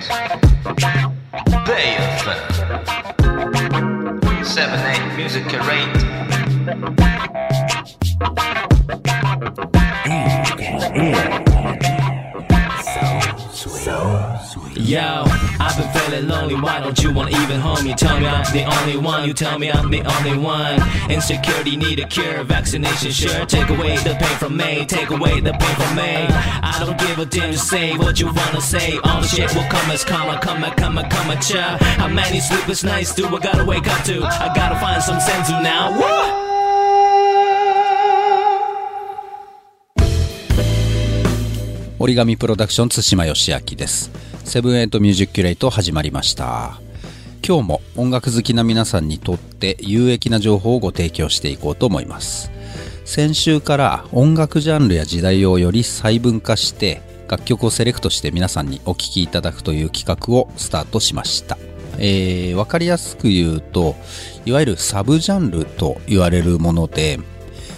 Bay FM 7-8 Music Rate Yo, I've been feeling lonely. Why don't you want even home? You tell me I'm the only one. You tell me I'm the only one. Insecurity need a cure. Vaccination sure. Take away the pain from me. Take away the pain from me. I don't give a damn. Just say what you wanna say. All the shit will come as come, come, come, come at ya. How many sleepless nights do I gotta wake up to? I gotta find some sense now. Woo! 折り紙プロダクション津島義明です セブンエイトミュージックキュレイト始まりました。今日も音楽好きな皆さんにとって有益な情報をご提供していこうと思います。先週から音楽ジャンルや時代をより細分化して楽曲をセレクトして皆さんにお聴きいただくという企画をスタートしました。えー、分かりやすく言うといわゆるサブジャンルと言われるもので、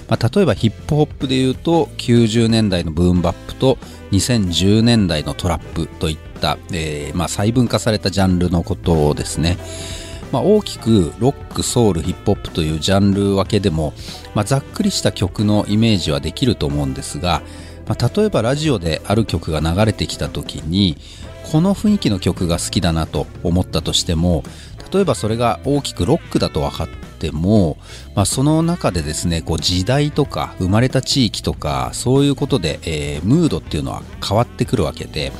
まあ、例えばヒップホップで言うと90年代のブーンバップと2010年代のトラップといった、えーまあ、細分化されたジャンルのことをですね。まあ、大きくロック、ソウル、ヒップホップというジャンル分けでも、まあ、ざっくりした曲のイメージはできると思うんですが、まあ、例えばラジオである曲が流れてきた時にこの雰囲気の曲が好きだなと思ったとしても例えばそれが大きくロックだと分かっても、まあ、その中でですねこう時代とか生まれた地域とかそういうことで、えームードっていうのは変わってくるわけで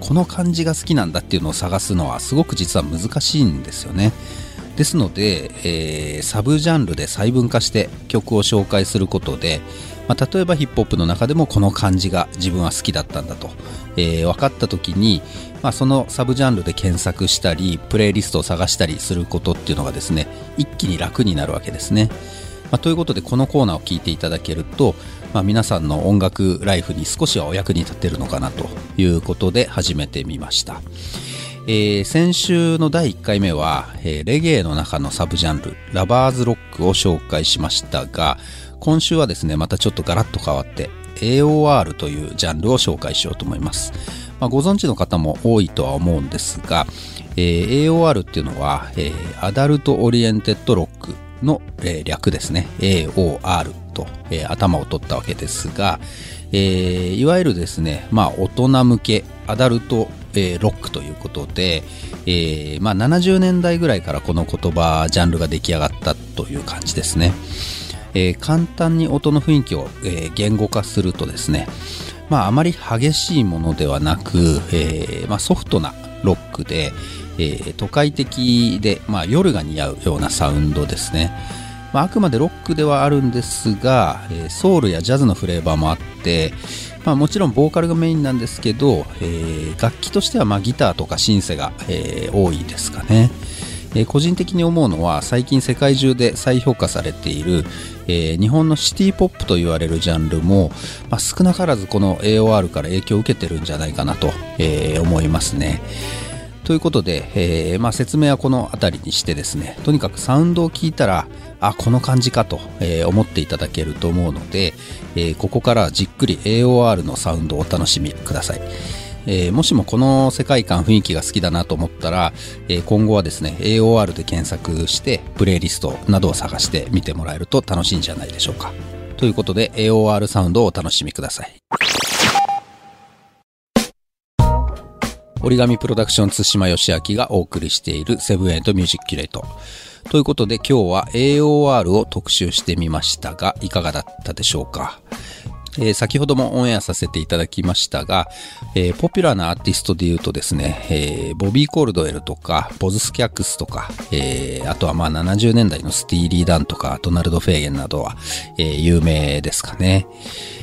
この感じが好きなんだっていうのを探すのはすごく実は難しいんですよね。ですので、えーサブジャンルで細分化して曲を紹介することで、まあ、例えばヒップホップの中でもこの感じが自分は好きだったんだと、えー分かった時に、まあ、そのサブジャンルで検索したりプレイリストを探したりすることっていうのがですね一気に楽になるわけですね。まあ、ということでこのコーナーを聞いていただけると、まあ、皆さんの音楽ライフに少しはお役に立てるのかなということで始めてみました。えー先週の第1回目は、えーレゲエの中のサブジャンルラバーズロックを紹介しましたが今週はですねまたちょっとガラッと変わって AOR というジャンルを紹介しようと思います、まあ、ご存知の方も多いとは思うんですが、えー AOR っていうのは、えー Adult Oriented Rockの、えー略ですね。AOR と、えー頭を取ったわけですが、えーいわゆるですね、まあ、大人向けアダルト、えーロックということで、えーまあ、70年代ぐらいからこの言葉ジャンルが出来上がったという感じですね、えー簡単に音の雰囲気を、えー言語化するとですね、まあ、あまり激しいものではなく、えーまあ、ソフトなロックで、えー都会的で、まあ、夜が似合うようなサウンドですね、まあ、あくまでロックではあるんですが、えソウルやジャズのフレーバーもあって、まあ、もちろんボーカルがメインなんですけど、えー楽器としてはまギターとかシンセが、えー多いですかね。えー個人的に思うのは最近世界中で再評価されている、えー日本のシティポップと言われるジャンルも、まあ、少なからずこの AOR から影響を受けてるんじゃないかなと、えー思いますね。ということで、えーまあ、説明はこの辺りにしてですねとにかくサウンドを聞いたらあこの感じかと、えー思っていただけると思うので、えーここからじっくり AOR のサウンドをお楽しみください。えーもしもこの世界観雰囲気が好きだなと思ったら、えー今後はですね AOR で検索してプレイリストなどを探して見てもらえると楽しいんじゃないでしょうか。ということで AOR サウンドをお楽しみください。折り紙プロダクション津島義明がお送りしているセブンエイトミュージックキュレート。ということで今日は AOR を特集してみましたがいかがだったでしょうか？えー先ほどもオンエアさせていただきましたが、えーポピュラーなアーティストで言うとですね、えーボビー・コールドエルとか、ボズ・スキャッグスとか、えあとはまあ70年代のスティーリー・ダンとか、ドナルド・フェイゲンなどは、え有名ですかね。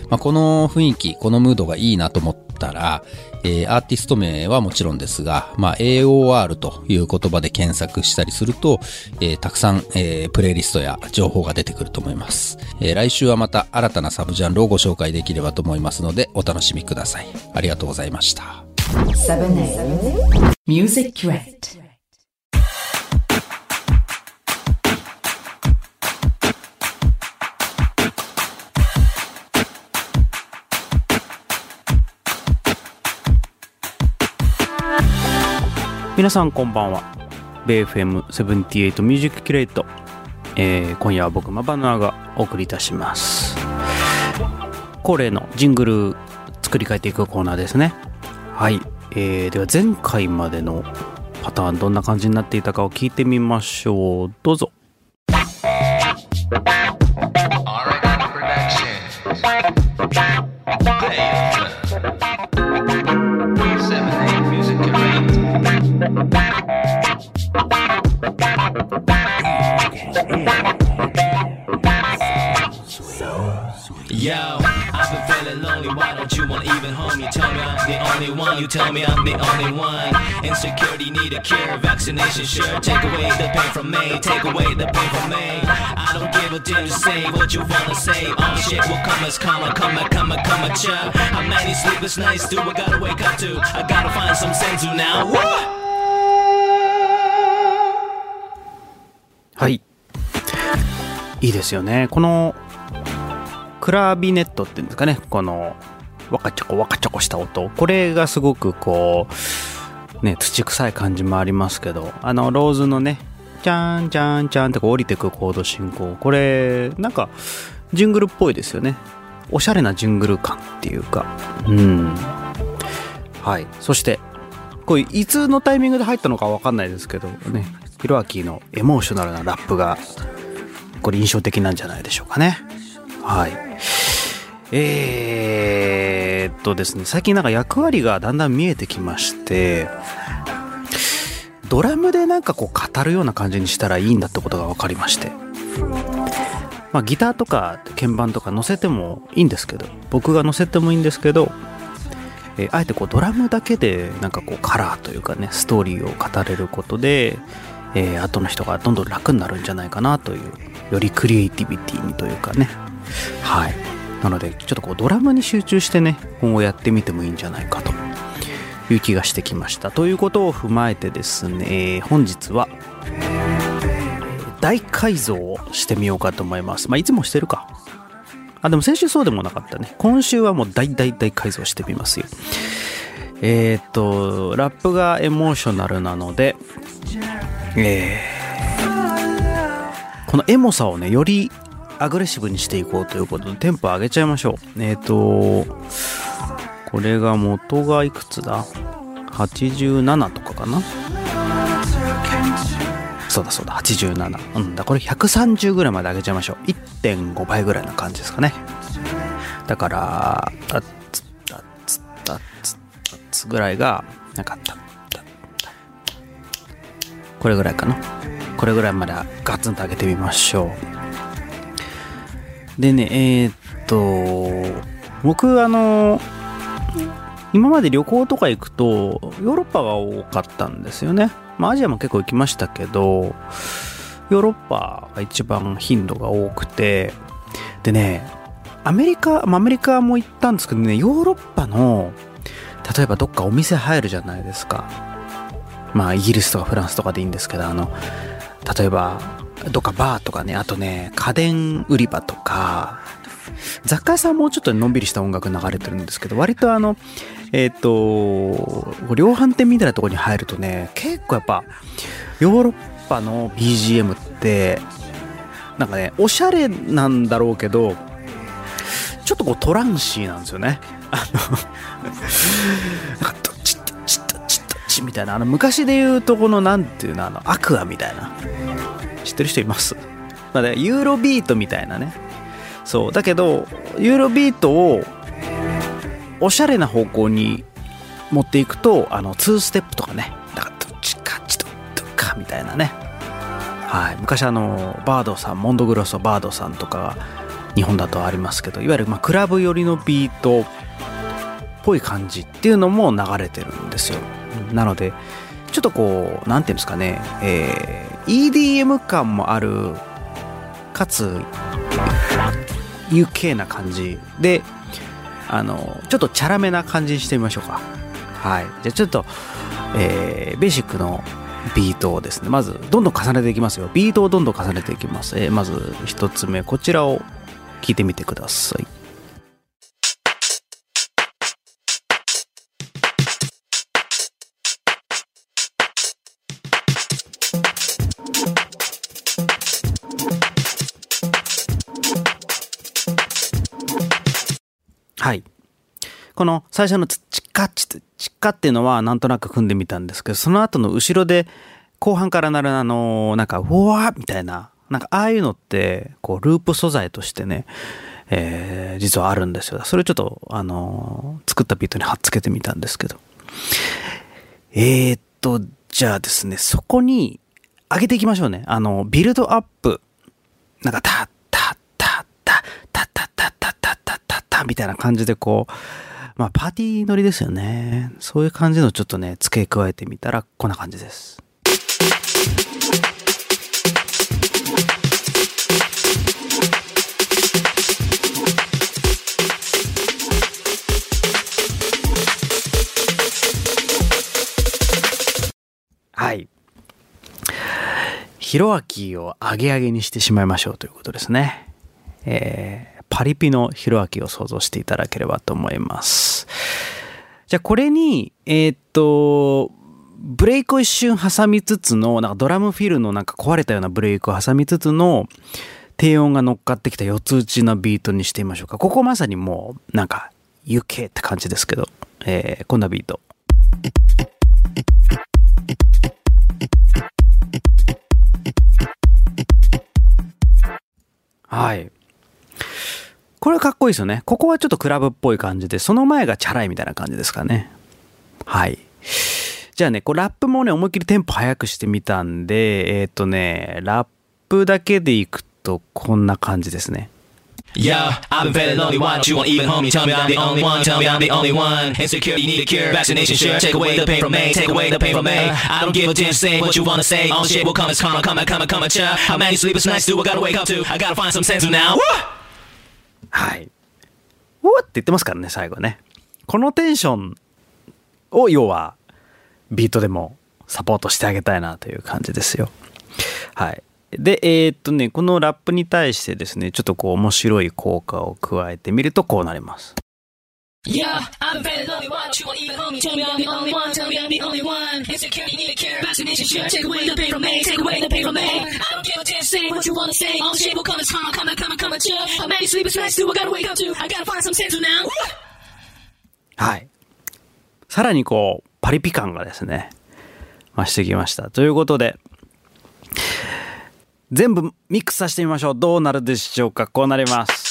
まあ、この雰囲気、このムードがいいなと思ったら、えーアーティスト名はもちろんですが、まあ、AOR という言葉で検索したりすると、えーたくさん、えープレイリストや情報が出てくると思います、え来週はまた新たなサブジャンルをご紹介できればと思いますので、お楽しみください。ありがとうございました。皆さんこんばんは。BFM78 ミュージックキュレイト。えー今夜は僕、マバナーがお送りいたします。恒例のジングル作り変えていくコーナーですね。はい。えーでは前回までのパターンどんな感じになっていたかを聞いてみましょう。どうぞ。Tell me I'm the only one. Insecurity need a cure. Vaccination sure. Take away the pain from me. Take away the pain from me. I don't give a damn. Just say what you wanna say. All shit will come as karma. Come and come and come at ya. How many sleepless nights do I gotta wake up to? I gotta find some sense now. What? はい。いいですよね。この、クラビネットっていうんですかね。この、わかちゃこわかちゃこした音。これがすごくこう、ね、土臭い感じもありますけど、あの、ローズのね、チャンチャンチャンってこう降りてくコード進行。これ、なんか、ジングルっぽいですよね。おしゃれなジングル感っていうか。うん。はい。そして、これいつのタイミングで入ったのかわかんないですけどねひろあきのエモーショナルなラップがこれ印象的なんじゃないでしょうかねはいえー、っとですね最近なんか役割がだんだん見えてきましてドラムでなんかこう語るような感じにしたらいいんだってことが分かりまして。まあギターとか鍵盤とか乗せてもいいんですけど僕が乗せてもいいんですけどえーあえてこうドラムだけでなんかこうカラーというかねストーリーを語れることで、えー後の人がどんどん楽になるんじゃないかなというよりクリエイティビティにというかね。はい。なのでちょっとこうドラムに集中してね今後やってみてもいいんじゃないかという気がしてきましたということを踏まえてですね、本日は大改造をしてみようかと思いますまあいつもしてるかあ、でも先週そうでもなかったね。今週はもう大大大改造してみますよ。えーっと、ラップがエモーショナルなので、えーこのエモさをね、よりアグレッシブにしていこうということで、テンポ上げちゃいましょう。えーっと、これが元がいくつだ ?87 とかかな？そうだそうだ、87。うんだ、これ130ぐらいまで上げちゃいましょう。1.5倍ぐらいな感じですかね。だから、たっつたっつたっつたっつぐらいが、なか、たたたこれぐらいかな。これぐらいまでガツンと上げてみましょう。でね、えーっと、僕、あの、今まで旅行とか行くとヨーロッパが多かったんですよね。まあアジアも結構行きましたけど、ヨーロッパが一番頻度が多くて、でね、アメリカ、まあアメリカも行ったんですけどね、ヨーロッパの、例えばどっかお店入るじゃないですか。まあイギリスとかフランスとかでいいんですけど、あの、例えば、どっかバーとかね、あとね、家電売り場とか、雑貨屋さんもうちょっとのんびりした音楽流れてるんですけど、割とあの、えっ、と、量販店みたいなとこに入るとね、結構やっぱ、ヨーロッパの BGM って、なんかね、おしゃれなんだろうけど、ちょっとこうトランシーなんですよね。あの、なんか、ドッチッドッチッドッチッみたいな、あの、昔で言うとこの、なんていうの、あの、アクアみたいな。知ってる人います？まあね、ユーロビートみたいなね。そう。だけど、ユーロビートを、おしゃれな方向に持っていくと、あの、2ステップとかね、なんか、ドッチカチドッドッカみたいなね。はい。昔あの、バードさん、モンドグロスバードさんとか、日本だとありますけど、いわゆる、ま、クラブ寄りのビートっぽい感じっていうのも流れてるんですよ。なので、ちょっとこう、なんていうんですかね、えー EDM 感もある、かつ、UK な感じで、あの、ちょっとチャラめな感じにしてみましょうか。はい。じゃあちょっと、えーベーシックのビートをですね、まず、どんどん重ねていきますよ。ビートをどんどん重ねていきます。えーまず、一つ目、こちらを聞いてみてください。はい。この最初のチッカッチッチッカっていうのはなんとなく組んでみたんですけど、その後の後ろで後半からなるあの、なんか、うわーみたいな、なんかああいうのって、こう、ループ素材としてね、えー実はあるんですよ。それちょっと、あのー作ったビートに貼っつけてみたんですけど。えー、っと、じゃあですね、そこに上げていきましょうね。あの、ビルドアップ。なんか、タッみたいな感じでこう、まあ、パーティー乗りですよね。そういう感じのちょっとね、付け加えてみたら、こんな感じです。はい。ヒロアキをアゲアゲにしてしまいましょうということですね。えーパリピのヒロアキを想像していただければと思います。じゃあこれに、えーっと、ブレイクを一瞬挟みつつの、なんかドラムフィルのなんか壊れたようなブレイクを挟みつつの、低音が乗っかってきた四つ打ちなビートにしてみましょうか。ここまさにもう、なんか、UK って感じですけど、えーこんなビート。はい。これかっこいいですよね。ここはちょっとクラブっぽい感じで、その前がチャラいみたいな感じですかね。はい。じゃあね、こうラップもね、思いっきりテンポ速くしてみたんで、えっ、とね、ラップだけでいくとこんな感じですね。Yo, I've been feeling lonely. Why don't you want even homie? Tell me I'm the only one. Tell me I'm the only one. Insecurity need a cure. Vaccination sure. Take away the pain from me. Take away the pain from me. I don't give a damn. Say what you wanna say. All shit will come as karma. Come, come, come, come, How many sleepless nights do I gotta wake up to? I gotta find some sense now. Woo! はい。うわって言ってますからね、最後ね。このテンションを要はビートでもサポートしてあげたいなという感じですよ。はい。で、えーっとね、このラップに対してですね、ちょっとこう面白い効果を加えてみるとこうなります。Yeah, I've been feeling lonely. Why don't you want even homie? Tell me I'm the only one. Tell me I'm the only one. Insecurity need a cure. Vaccination sure. Take away the pain from me. Take away the pain from me. I don't give a damn. Say what you wanna say. All the shit will come as karma. Come, come, come, How many sleepless nights do I gotta wake up too. I gotta find some sense now. はい。さらにこう、パリピ感がですね、増してきました。ということで、全部ミックスさせてみましょう。どうなるでしょうかこうなります。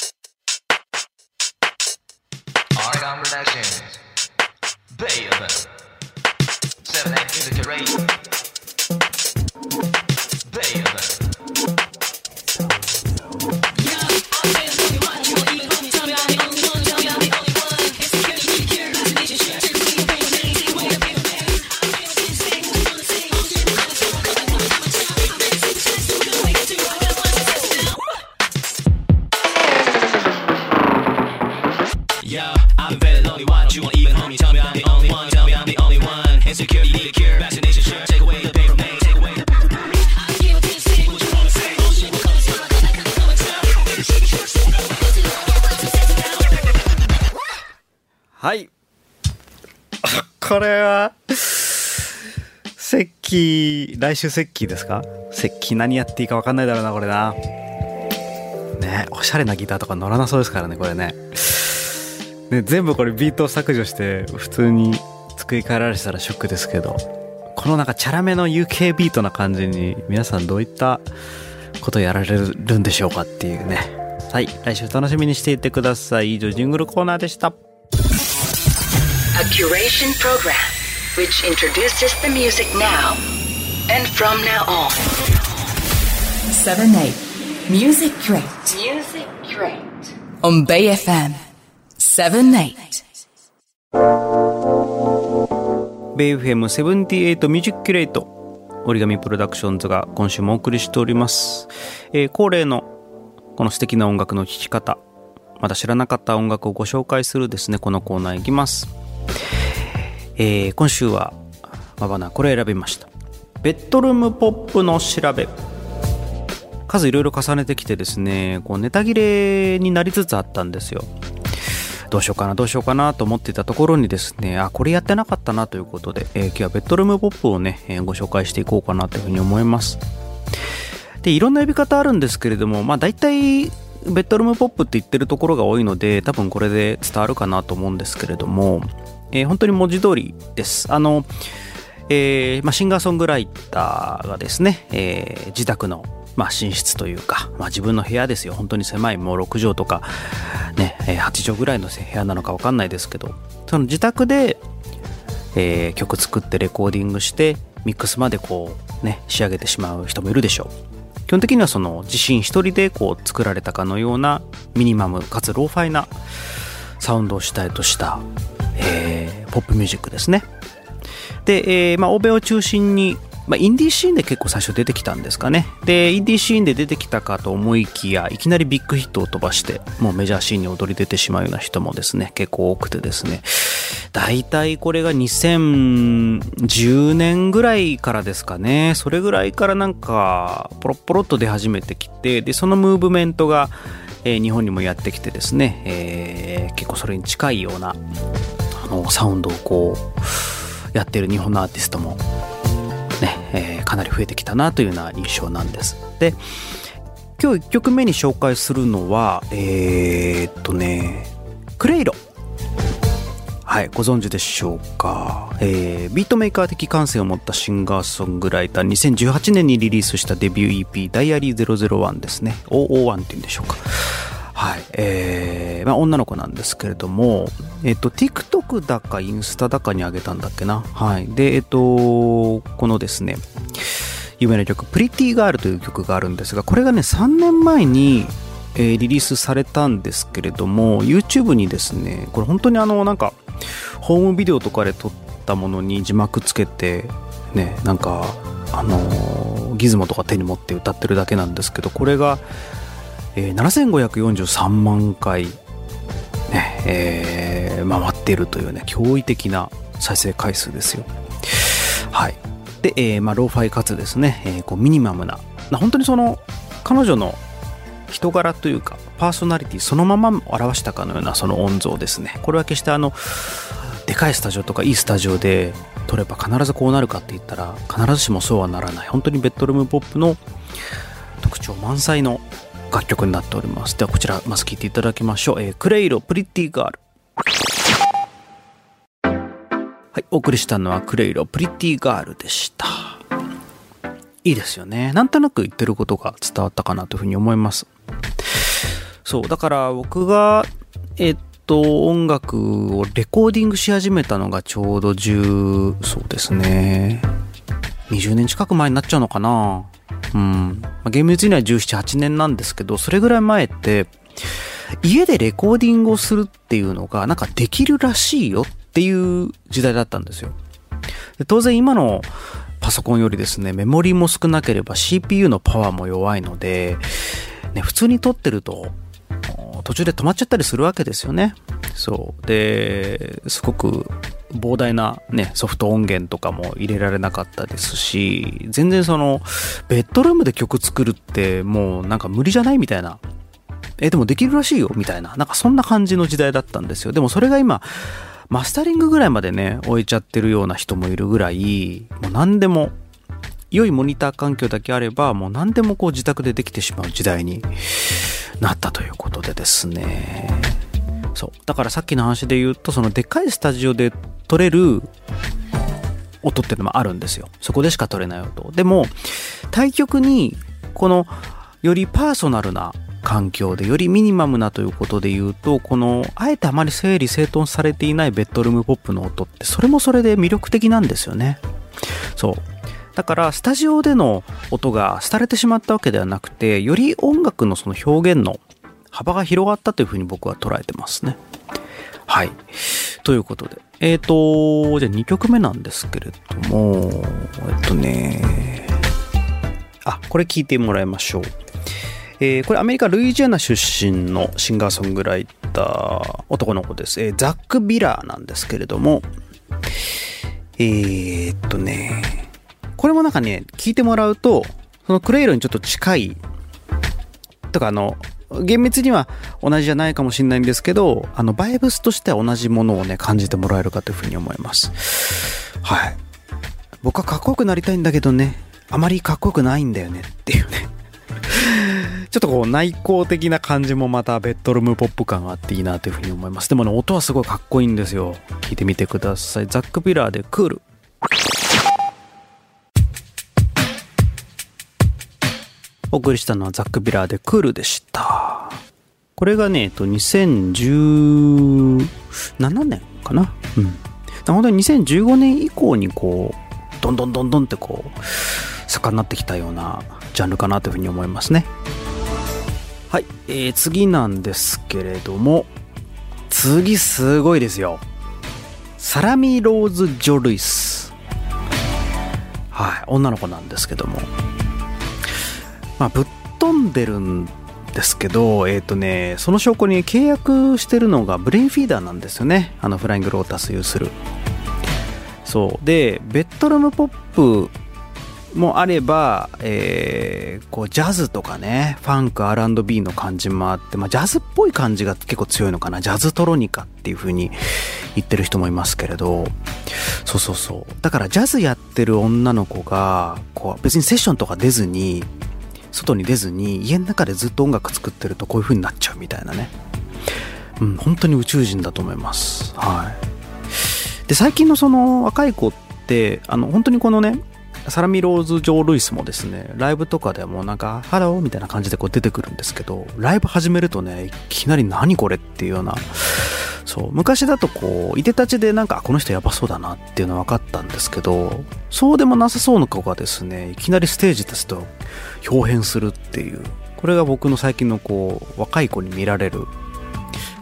はい。これは、セッキー、来週セッキーですか？セッキー何やっていいか分かんないだろうな、これな。ね、おしゃれなギターとか乗らなそうですからね、これね。ね、全部これビートを削除して、普通に作り変えられてたらショックですけど、このなんかチャラめの UK ビートな感じに、皆さんどういったことやられるんでしょうかっていうね。はい、来週楽しみにしていてください。以上、ジングルコーナーでした。A curation program which introduces the music now and from now on. 7 8 Music Crate. Music Crate. on Bay FM 7 8ベイフェム78ミュージックキュレート折り紙プロダクションズが今週もお送りしております、えー恒例のこの素敵な音楽の聴き方。まだ知らなかった音楽をご紹介するですねこのコーナーいきます、えー今週はまばなこれ選びました。ベッドルームポップの調べ。数いろいろ重ねてきてですねこうネタ切れになりつつあったんですよ。どうしようかなどうしようかなと思っていたところにですねあこれやってなかったなということで、えー今日はベッドルームポップをね、えーご紹介していこうかなというふうに思います。でいろんな呼び方あるんですけれどもまあ大体ベッドルームポップって言ってるところが多いので多分これで伝わるかなと思うんですけれども、えー本当に文字通りです。あの、えーまあ、シンガーソングライターがですね、えー自宅の、まあ、寝室というか、まあ、自分の部屋ですよ。本当に狭いもう6畳とか、ね8畳ぐらいの部屋なのか分かんないですけどその自宅で、えー曲作ってレコーディングしてミックスまでこうね仕上げてしまう人もいるでしょう。基本的にはその自身一人でこう作られたかのようなミニマムかつローファイなサウンドを主体とした、えーポップミュージックですね。で、えーまあ、欧米を中心に、まあ、インディーシーンで結構最初出てきたんですかね。でインディーシーンで出てきたかと思いきやいきなりビッグヒットを飛ばしてもうメジャーシーンに踊り出てしまうような人もですね結構多くてですね。大体これが2010年ぐらいからですかね。それぐらいからなんかポロポロっと出始めてきてでそのムーブメントが、えー日本にもやってきてですね、えー結構それに近いようなのサウンドをこうやってる日本のアーティストもね、えーかなり増えてきたなというような印象なんです。で今日1曲目に紹介するのはえーっとねクレイロ。はい、ご存知でしょうか、えービートメーカー的感性を持ったシンガーソングライター2018年にリリースしたデビュー EP「Diary 001」ですね。001っていうんでしょうか。はいえーまあ、女の子なんですけれども、えっと、TikTok だかインスタだかにあげたんだっけな。はい。で、えっと、このですね、有名な曲、 Pretty Girl という曲があるんですが、これがね、3年前に、えーリリースされたんですけれども、YouTube にですね、これ本当にあの、なんか、ホームビデオとかで撮ったものに字幕つけて、ね、なんか、あのーギズモとか手に持って歌ってるだけなんですけど、これが、えー7543万回、ねえー回っているというね驚異的な再生回数ですよ。はい。で、えーまあ、ローファイかつですね、えーこうミニマムなな本当にその彼女の人柄というかパーソナリティそのまま表したかのようなその音像ですね。これは決してあのでかいスタジオとかいいスタジオで撮れば必ずこうなるかって言ったら必ずしもそうはならない。本当にベッドルームポップの特徴満載の楽曲になっております。ではこちらまず聴いていただきましょう、えークレイロ Pretty Girl はいお送りしたのはクレイロ Pretty Girl でした。いいですよね。なんとなく言ってることが伝わったかなというふうに思います。そうだから僕がえっと音楽をレコーディングし始めたのがちょうど10そうですね。20年近く前になっちゃうのかな。うん。厳密には17、8年なんですけど、それぐらい前って、家でレコーディングをするっていうのが、なんかできるらしいよっていう時代だったんですよ。当然今のパソコンよりですね、メモリも少なければ CPU のパワーも弱いので、ね、普通に撮ってると、途中で止まっちゃったりするわけですよね。そう。で、すごく膨大なね、ソフト音源とかも入れられなかったですし、全然その、ベッドルームで曲作るってもうなんか無理じゃないみたいな。え、でもできるらしいよみたいな。なんかそんな感じの時代だったんですよ。でもそれが今、マスタリングぐらいまでね、置いちゃってるような人もいるぐらい、もう何でも、良いモニター環境だけあれば、もう何でもこう自宅でできてしまう時代になったということでですね。そう。だからさっきの話で言うと、そのでかいスタジオで撮れる音っていうのもあるんですよ。そこでしか撮れない音。でも、対極に、この、よりパーソナルな環境で、よりミニマムなということで言うと、この、あえてあまり整理整頓されていないベッドルームポップの音って、それもそれで魅力的なんですよね。そう。だから、スタジオでの音が廃れてしまったわけではなくて、より音楽のその表現の幅が広がったというふうに僕は捉えてますね。はい。ということで。えっ、と、じゃあ2曲目なんですけれども、えっとね、あ、これ聞いてもらいましょう。えーこれアメリカ・ルイジアナ出身のシンガーソングライター、男の子です。えーザック・ビラーなんですけれども、えっとね、これもなんかね、聞いてもらうと、そのクレイロにちょっと近い、とかあの、厳密には同じじゃないかもしれないんですけど、あの、バイブスとしては同じものをね、感じてもらえるかというふうに思います。はい。僕はかっこよくなりたいんだけどね、あまりかっこよくないんだよねっていうね。ちょっとこう内向的な感じもまたベッドルームポップ感があっていいなというふうに思いますでもね音はすごいかっこいいんですよ聞いてみてくださいザック・ピラーでクールお送りしたのはザック・ビラーでクールでしたこれがね、えっと、2017年かな？うん。本当に2015年以降にこうどんどんどんどんってこう盛んになってきたようなジャンルかなというふうに思いますね。はい、えー、次なんですけれども次すごいですよ。サラミローズ・ジョルイスはい。女の子なんですけども。まあぶっ飛んでるんですけど、えっ、ー、とね、その証拠に契約してるのがブレインフィーダーなんですよね。あのフライングロータス有する。そう。で、ベッドルームポップもあれば、えー、こうジャズとかね、ファンク R&B の感じもあって、まあ、ジャズっぽい感じが結構強いのかな。ジャズトロニカっていう風に言ってる人もいますけれど、そうそうそう。だからジャズやってる女の子が、こう別にセッションとか出ずに、外に出ずに家の中でずっと音楽作ってるとこういう風になっちゃうみたいなね。うん、本当に宇宙人だと思います。はい。で、最近のその若い子って、あの、本当にこのね、サラミローズ・ジョー・ルイスもですね、ライブとかでもなんか、ハローみたいな感じでこう出てくるんですけど、ライブ始めるとね、いきなり何これっていうような、そう、昔だとこう、いでたちでなんか、この人やばそうだなっていうの分かったんですけど、そうでもなさそうな子がですね、いきなりステージですと、表変するっていう、これが僕の最近のこう、若い子に見られる、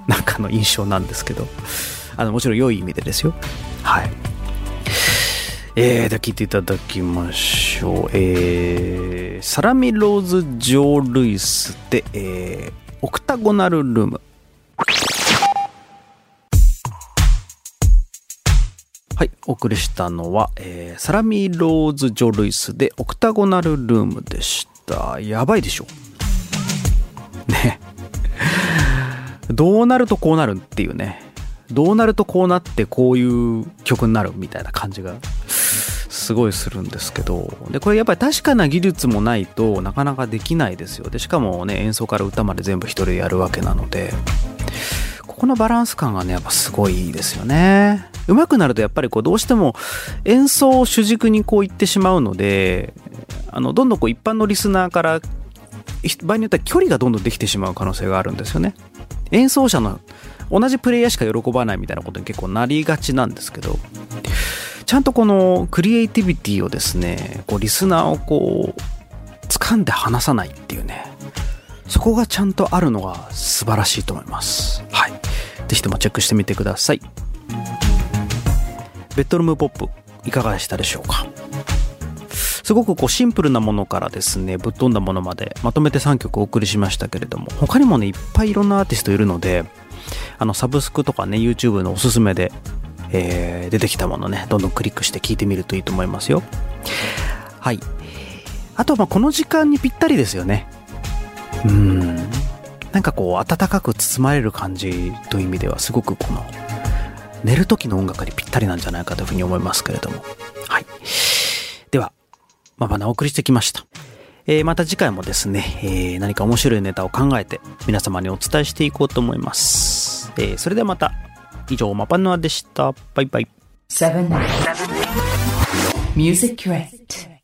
なんかの印象なんですけど、あの、もちろん良い意味でですよ。はい。えー、で聞いていただきましょう。えー、サラミローズ・ジョー・ルイスで、えー、オクタゴナル・ルーム。はい、お送りしたのは、えー、サラミローズ・ジョ・ルイスでオクタゴナル・ルームでした。やばいでしょ。ね。どうなるとこうなるっていうね。どうなるとこうなってこういう曲になるみたいな感じがすごいするんですけどでこれやっぱり確かな技術もないとなかなかできないですよでしかもね演奏から歌まで全部一人でやるわけなのでこのバランス感がねやっぱすごいですよね上手くなるとやっぱりこうどうしても演奏を主軸にこう言ってしまうのであのどんどんこう一般のリスナーから場合によっては距離がどんどんできてしまう可能性があるんですよね演奏者の同じプレイヤーしか喜ばないみたいなことに結構なりがちなんですけどちゃんとこのクリエイティビティをですね、こうリスナーをこう、掴んで離さないっていうね、そこがちゃんとあるのが素晴らしいと思います。はい。ぜひともチェックしてみてください。ベッドルームポップ、いかがでしたでしょうか？すごくこうシンプルなものからですね、ぶっ飛んだものまでまとめて3曲お送りしましたけれども、他にもね、いっぱいいろんなアーティストいるので、あの、サブスクとかね、YouTube のおすすめでえー、出てきたものね、どんどんクリックして聞いてみるといいと思いますよ。はい。あとは、ま、この時間にぴったりですよね。うん。なんかこう、暖かく包まれる感じという意味では、すごくこの、寝る時の音楽にぴったりなんじゃないかというふうに思いますけれども。はい。では、まばなお送りしてきました。えー、また次回もですね、えー、何か面白いネタを考えて皆様にお伝えしていこうと思います。えー、それではまた以上、マパンノアでした。バイバイ。Music Crate